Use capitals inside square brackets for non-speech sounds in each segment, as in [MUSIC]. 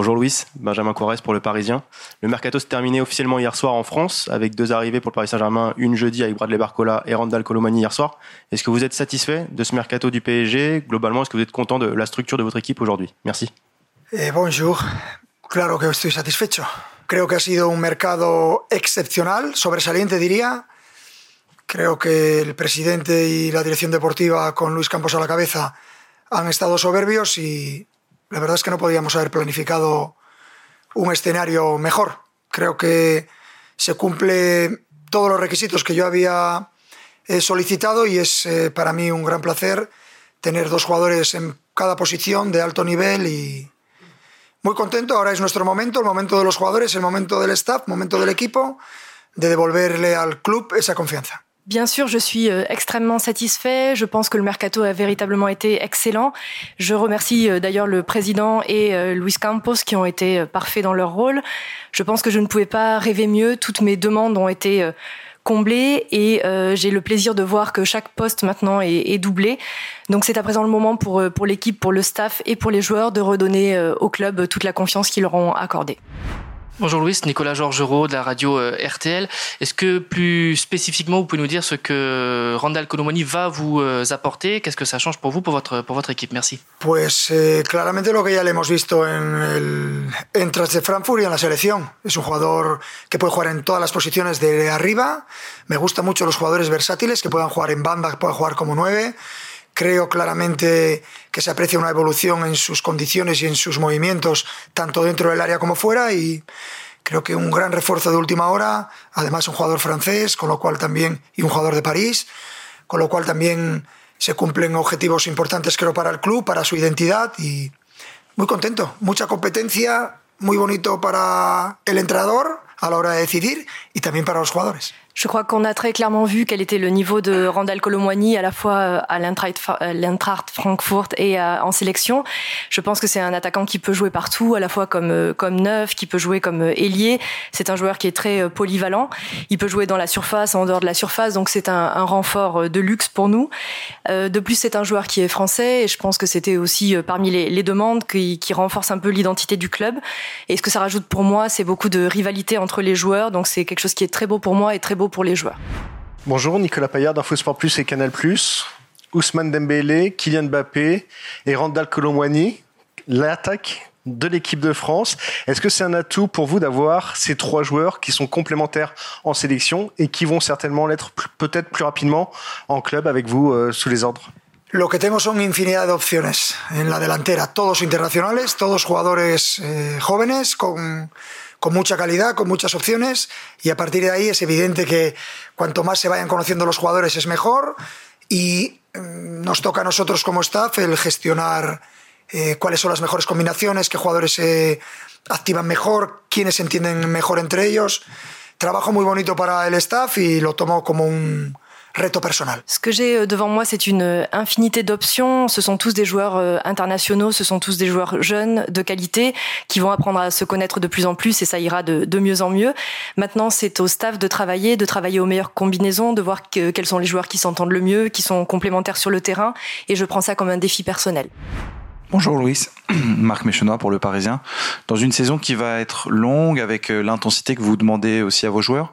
Bonjour Louis, Benjamin Corrès pour le Parisien. Le mercato s'est terminé officiellement hier soir en France avec deux arrivées pour le Paris Saint-Germain, une jeudi avec Bradley Barcola et Randall Colomani hier soir. Est-ce que vous êtes satisfait de ce mercato du PSG Globalement, est-ce que vous êtes content de la structure de votre équipe aujourd'hui? Merci. Eh, bonjour. Claro que estoy satisfecho. Creo que ha sido un mercado excepcional, sobresaliente diría. Creo que el presidente y la dirección deportiva con Luis Campos a la cabeza han estado soberbios y la verdad es que no podíamos haber planificado un escenario mejor. Creo que se cumple todos los requisitos que yo había eh, solicitado y es eh, para mí un gran placer tener dos jugadores en cada posición de alto nivel y muy contento. Ahora es nuestro momento, el momento de los jugadores, el momento del staff, el momento del equipo, de devolverle al club esa confianza. Bien sûr, je suis euh, extrêmement satisfait. Je pense que le mercato a véritablement été excellent. Je remercie euh, d'ailleurs le président et euh, Luis Campos qui ont été parfaits dans leur rôle. Je pense que je ne pouvais pas rêver mieux. Toutes mes demandes ont été comblées et j'ai le plaisir de voir que chaque poste maintenant est, doublé. Donc c'est à présent le moment pour, pour l'équipe, pour le staff et pour les joueurs de redonner au club toute la confiance qu'ils leur ont accordée. Bonjour Louis, Nicolas Georgerot de la radio euh, RTL. Est-ce que plus spécifiquement vous pouvez nous dire ce que Randall Colomoni va vous euh, apporter? Qu'est-ce que ça change pour vous, pour votre, pour votre équipe? Merci. Pues eh, claramente lo que ya le hemos visto en el de Frankfurt y en la selección. Es un jugador que puede jugar en todas las posiciones de arriba. Me gustan mucho los jugadores versátiles que puedan jugar en banda, que puedan jugar como nueve. Creo claramente que se aprecia una evolución en sus condiciones y en sus movimientos, tanto dentro del área como fuera, y creo que un gran refuerzo de última hora, además un jugador francés, con lo cual también, y un jugador de París, con lo cual también se cumplen objetivos importantes creo para el club, para su identidad y muy contento, mucha competencia, muy bonito para el entrenador a la hora de decidir y también para los jugadores. Je crois qu'on a très clairement vu quel était le niveau de Randall Colomwani à la fois euh, à euh, l'Eintracht Frankfurt et euh, en sélection. Je pense que c'est un attaquant qui peut jouer partout, à la fois comme comme neuf, qui peut jouer comme ailier. C'est un joueur qui est très polyvalent. Il peut jouer dans la surface, en dehors de la surface, donc c'est un, un, renfort de luxe pour nous. de plus, c'est un joueur qui est français et je pense que c'était aussi parmi les, les demandes qui, qui renforce un peu l'identité du club. Et ce que ça rajoute pour moi, c'est beaucoup de rivalité entre les joueurs. Donc c'est quelque chose qui est très beau pour moi et très beau pour les joueurs. Bonjour, Nicolas Payard d'InfoSport Plus et Canal+. Ousmane Dembélé, Kylian Mbappé et Randall Colomwani, l'attaque de l'équipe de France. Est-ce que c'est un atout pour vous d'avoir ces trois joueurs qui sont complémentaires en sélection et qui vont certainement l'être peut-être plus rapidement en club avec vous euh, sous les ordres? Lo que tengo son infinidad de opciones en la delantera, todos internacionales, todos jugadores eh, jóvenes con con mucha calidad, con muchas opciones, y a partir de ahí es evidente que cuanto más se vayan conociendo los jugadores es mejor, y mm, nos toca a nosotros como staff el gestionar eh, cuáles son las mejores combinaciones, qué jugadores se activan mejor, quiénes se entienden mejor entre ellos. Trabajo muy bonito para el staff y lo tomo como un, reto personnel. Ce que j'ai euh, devant moi, c'est une euh, infinité d'options. Ce sont tous des joueurs euh, internationaux, ce sont tous des joueurs jeunes, de qualité, qui vont apprendre à se connaître de plus en plus et ça ira de, de mieux en mieux. Maintenant, c'est au staff de travailler, de travailler aux meilleures combinaisons, de voir quels sont les joueurs qui s'entendent le mieux, qui sont complémentaires sur le terrain et je prends ça comme un défi personnel. Bonjour Louis, [CLEARS THROAT] Marc Méchenois pour Le Parisien. Dans une saison qui va être longue avec euh, l'intensité que vous demandez aussi à vos joueurs,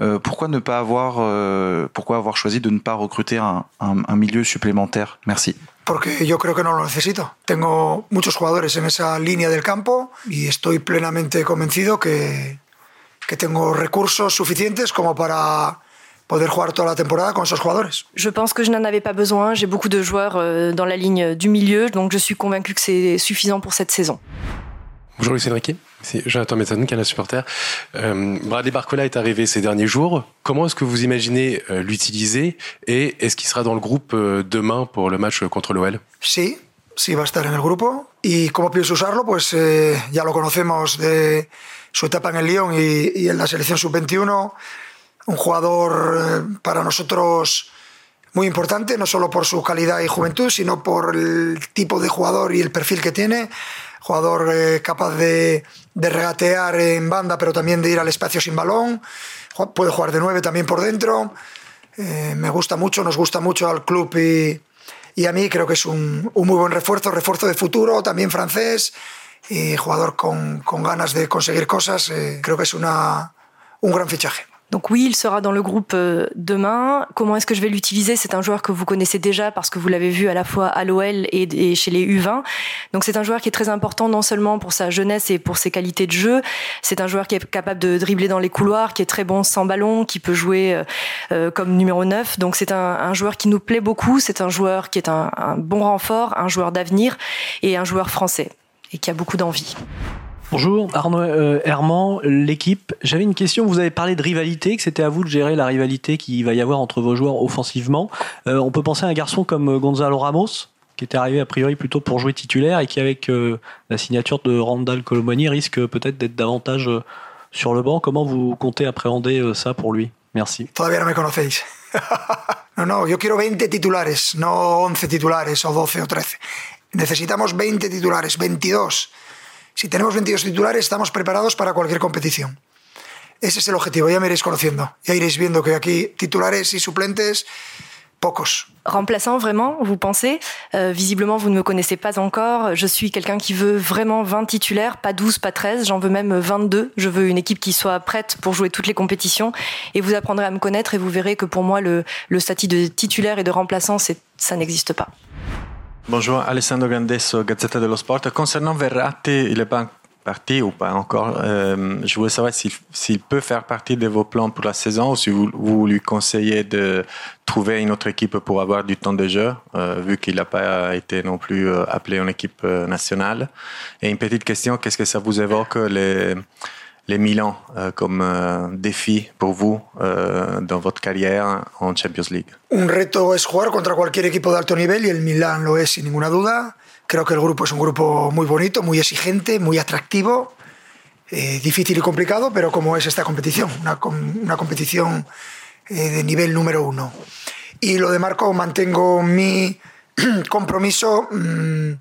euh, pourquoi ne pas avoir, euh, pourquoi avoir choisi de ne pas recruter un, un, un milieu supplémentaire? Merci. Porque yo creo que no lo necesito. Tengo muchos jugadores en esa línea del campo y estoy plenamente convencido que, que tengo recursos suficientes como para poder jugar toda la temporada con esos jugadores. Je pense que je n'en avais pas besoin. J'ai beaucoup de joueurs euh, dans la ligne du milieu, donc je suis convaincu que c'est suffisant pour cette saison. Bonjour Luis Enrique, c'est Jonathan Metzon, Canal Supporter. Euh, Bradley Barcola est arrivé ces derniers jours. Comment est-ce que vous imaginez euh, l'utiliser et est-ce qu'il sera dans le groupe euh, demain pour le match contre l'OL Sí, sí va a estar en el grupo. ¿Y cómo pienso usarlo? Pues eh, ya lo conocemos de su etapa en el Lyon y, y en la selección sub-21 un jugador eh, para nosotros muy importante, no solo por su calidad y juventud, sino por el tipo de jugador y el perfil que tiene. Jugador eh, capaz de, regatear en banda, pero también de ir al espacio sin balón. Puede jugar de nueve también por dentro. Eh, me gusta mucho, nos gusta mucho al club y, a mí creo que es un, muy buen refuerzo, refuerzo de futuro, también francés. y jugador con, ganas de conseguir cosas, creo que es un gran fichaje. Donc oui, il sera dans le groupe euh, demain. Comment est-ce que je vais l'utiliser? C'est un joueur que vous connaissez déjà parce que vous l'avez vu à la fois à l'OL et, chez les U20. Donc c'est un joueur qui est très important non seulement pour sa jeunesse et pour ses qualités de jeu. C'est un joueur qui est capable de dribbler dans les couloirs, qui est très bon sans ballon, qui peut jouer euh, euh, comme numéro 9. Donc c'est un, joueur qui nous plaît beaucoup. C'est un joueur qui est un bon renfort, un joueur d'avenir et un joueur français et qui a beaucoup d'envie. Bonjour, Arnaud euh, Herman, l'équipe. J'avais une question. Vous avez parlé de rivalité, que c'était à vous de gérer la rivalité qu'il va y avoir entre vos joueurs offensivement. Euh, on peut penser à un garçon comme euh, Gonzalo Ramos, qui était arrivé a priori plutôt pour jouer titulaire et qui, avec la signature de Randall Colomani, risque peut-être d'être davantage sur le banc. Comment vous comptez appréhender ça pour lui? Merci. Todavía no me conocéis. [LAUGHS] no, no, yo quiero 20 titulares, no 11 titulares o 12 o 13. Necesitamos 20 titulares, 22. Si tenemos 22 titulares, estamos preparados para cualquier competición. Ese es el objetivo, ya me iréis conociendo. Ya iréis viendo que aquí titulares y suplentes, pocos. Remplaçant vraiment, vous pensez? Euh, Visiblement, vous ne me connaissez pas encore. Je suis quelqu'un qui veut vraiment 20 titulaires, pas 12, pas 13. J'en veux même 22. Je veux une équipe qui soit prête pour jouer toutes les compétitions. Et vous apprendrez à me connaître et vous verrez que pour moi, le, le statut de titulaire et de remplaçant, ça n'existe pas. Bonjour, Alessandro Gandesso, Gazzetta dello Sport. Concernant Verratti, il n'est pas parti ou pas encore. Euh, je voulais savoir s'il peut faire partie de vos plans pour la saison ou si vous, lui conseillez de trouver une autre équipe pour avoir du temps de jeu, euh, vu qu'il n'a pas été non plus euh, appelé en équipe nationale. Et une petite question, qu'est-ce que ça vous évoque les les Milan euh, comme euh, défi pour vous euh, dans votre carrière en Champions League Un reto es jugar contra cualquier equipo de alto nivel y el Milan lo es sin ninguna duda. Creo que el grupo es un grupo muy bonito, muy exigente, muy atractivo, eh, difícil y complicado, pero como es esta competición, una, una competición eh, de nivel número uno. Y lo de Marco, mantengo mi [CLEARS THROAT] compromiso. Mmm,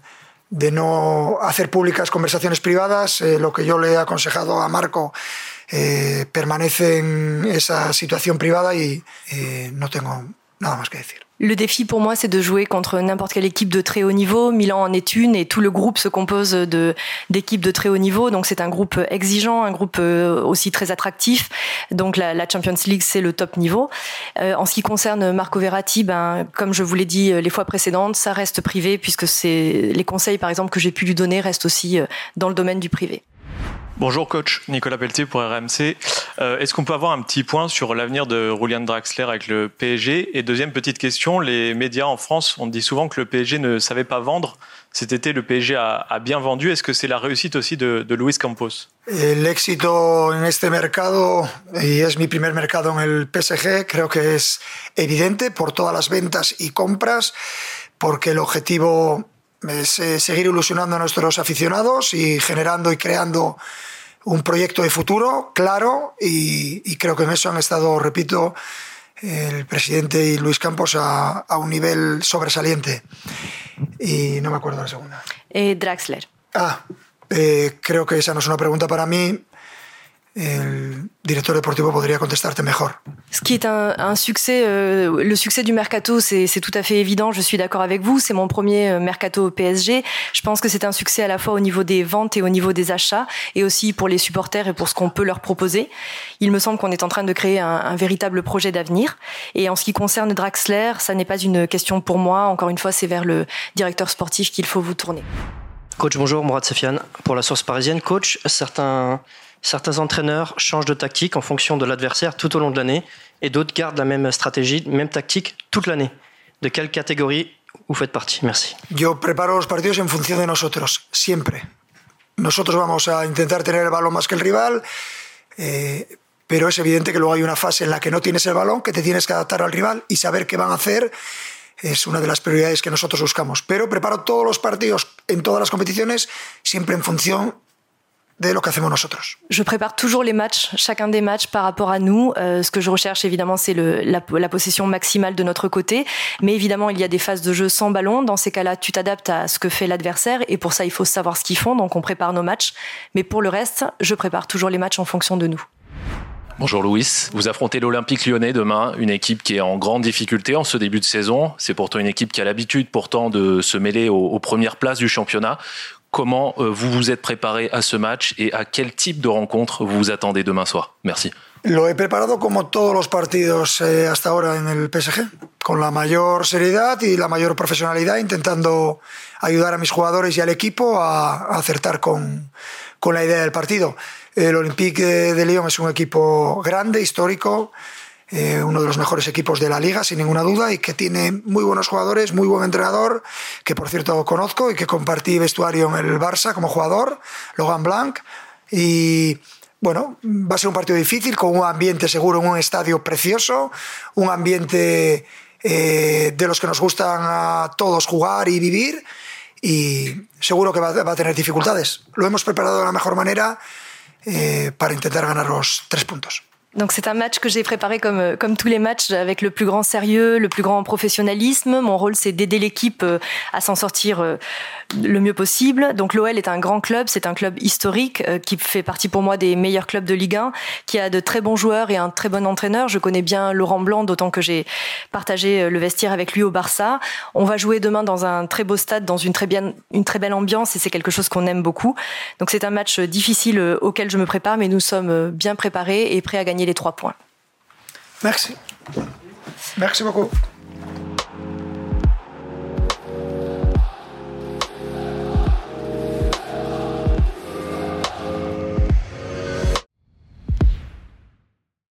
de no hacer públicas conversaciones privadas. Eh, lo que yo le he aconsejado a Marco eh, permanece en esa situación privada y eh, no tengo Le défi pour moi, c'est de jouer contre n'importe quelle équipe de très haut niveau. Milan en est une et tout le groupe se compose de d'équipes de très haut niveau. Donc c'est un groupe exigeant, un groupe euh, aussi très attractif. Donc la, la Champions League, c'est le top niveau. Euh, en ce qui concerne Marco Verratti, ben comme je vous l'ai dit euh, les fois précédentes, ça reste privé puisque c'est les conseils par exemple que j'ai pu lui donner restent aussi dans le domaine du privé. Bonjour coach, Nicolas Pelletier pour RMC. Euh, est-ce qu'on peut avoir un petit point sur l'avenir de Julian Draxler avec le PSG Et deuxième petite question, les médias en France, on dit souvent que le PSG ne savait pas vendre. Cet été, le PSG a, bien vendu. Est-ce que c'est la réussite aussi de, de Luis Campos? El éxito en este mercado, y es mi primer mercado en el PSG, creo que es evidente por todas las ventas y compras, porque el objetivo es eh, seguir ilusionando a nuestros aficionados y generando y creando un proyecto de futuro claro y, creo que en eso han estado, repito, el presidente y Luis Campos a, a, un nivel sobresaliente. Y no me acuerdo la segunda. Eh, Draxler. Ah, eh, creo que esa no es una pregunta para mí. El directeur deportivo podría contestarte mejor. Ce qui est un, un succès, euh, le succès du mercato, c'est tout à fait évident. Je suis d'accord avec vous. C'est mon premier euh, mercato au PSG. Je pense que c'est un succès à la fois au niveau des ventes et au niveau des achats, et aussi pour les supporters et pour ce qu'on peut leur proposer. Il me semble qu'on est en train de créer un, un véritable projet d'avenir. Et en ce qui concerne Draxler, ça n'est pas une question pour moi. Encore une fois, c'est vers le directeur sportif qu'il faut vous tourner. Coach, bonjour, Mourad Safian pour la source parisienne. Coach, certains Certains entraîneurs changent de tactique en fonction de l'adversaire tout au long de l'année et d'autres gardent la même stratégie, même tactique toute l'année. ¿De quelle catégorie vous faites partie Merci. Yo preparo los partidos en función de nosotros, siempre. Nosotros vamos a intentar tener el balón más que el rival, eh, pero es evidente que luego hay una fase en la que no tienes el balón, que te tienes que adaptar al rival y saber qué van a hacer es una de las prioridades que nosotros buscamos. Pero preparo todos los partidos en todas las competiciones siempre en función de lo que hacemos nosotros. Je prépare toujours les matchs, chacun des matchs par rapport à nous. Euh, ce que je recherche évidemment, c'est la, la, possession maximale de notre côté. Mais évidemment, il y a des phases de jeu sans ballon. Dans ces cas-là, tu t'adaptes à ce que fait l'adversaire. Et pour ça, il faut savoir ce qu'ils font. Donc on prépare nos matchs. Mais pour le reste, je prépare toujours les matchs en fonction de nous. Bonjour Louis, vous affrontez l'Olympique lyonnais demain, une équipe qui est en grande difficulté en ce début de saison. C'est pourtant une équipe qui a l'habitude pourtant de se mêler aux, aux premières places du championnat. Comment vous vous êtes préparé à ce match et à quel type de rencontre vous vous attendez demain soir. Merci. Lo he preparado como todos los partidos eh, hasta ahora en el PSG, con la mayor seriedad y la mayor profesionalidad, intentando ayudar a mis jugadores y al equipo a acertar con, con, la idea del partido. El Olympique de Lyon es un equipo grande, histórico, eh, uno de los mejores equipos de la liga, sin ninguna duda, y que tiene muy buenos jugadores, muy buen entrenador, que por cierto conozco y que compartí vestuario en el Barça como jugador, Logan Blanc, y bueno, va a ser un partido difícil, con un ambiente seguro, en un estadio precioso, un ambiente eh, de los que nos gustan a todos jugar y vivir, y seguro que va, a tener dificultades. Lo hemos preparado de la mejor manera eh, para intentar ganar los tres puntos. Donc c'est un match que j'ai préparé comme, euh, comme tous les matchs avec le plus grand sérieux, le plus grand professionnalisme. Mon rôle c'est d'aider l'équipe euh, à s'en sortir euh, le mieux possible. Donc l'OL est un grand club, c'est un club historique qui fait partie pour moi des meilleurs clubs de Ligue 1, qui a de très bons joueurs et un très bon entraîneur. Je connais bien Laurent Blanc, d'autant que j'ai partagé le vestiaire avec lui au Barça. On va jouer demain dans un très beau stade, dans une très, bien, une très belle ambiance et c'est quelque chose qu'on aime beaucoup. Donc c'est un match difficile auquel je me prépare, mais nous sommes bien préparés et prêts à gagner les trois points. Merci. Merci beaucoup.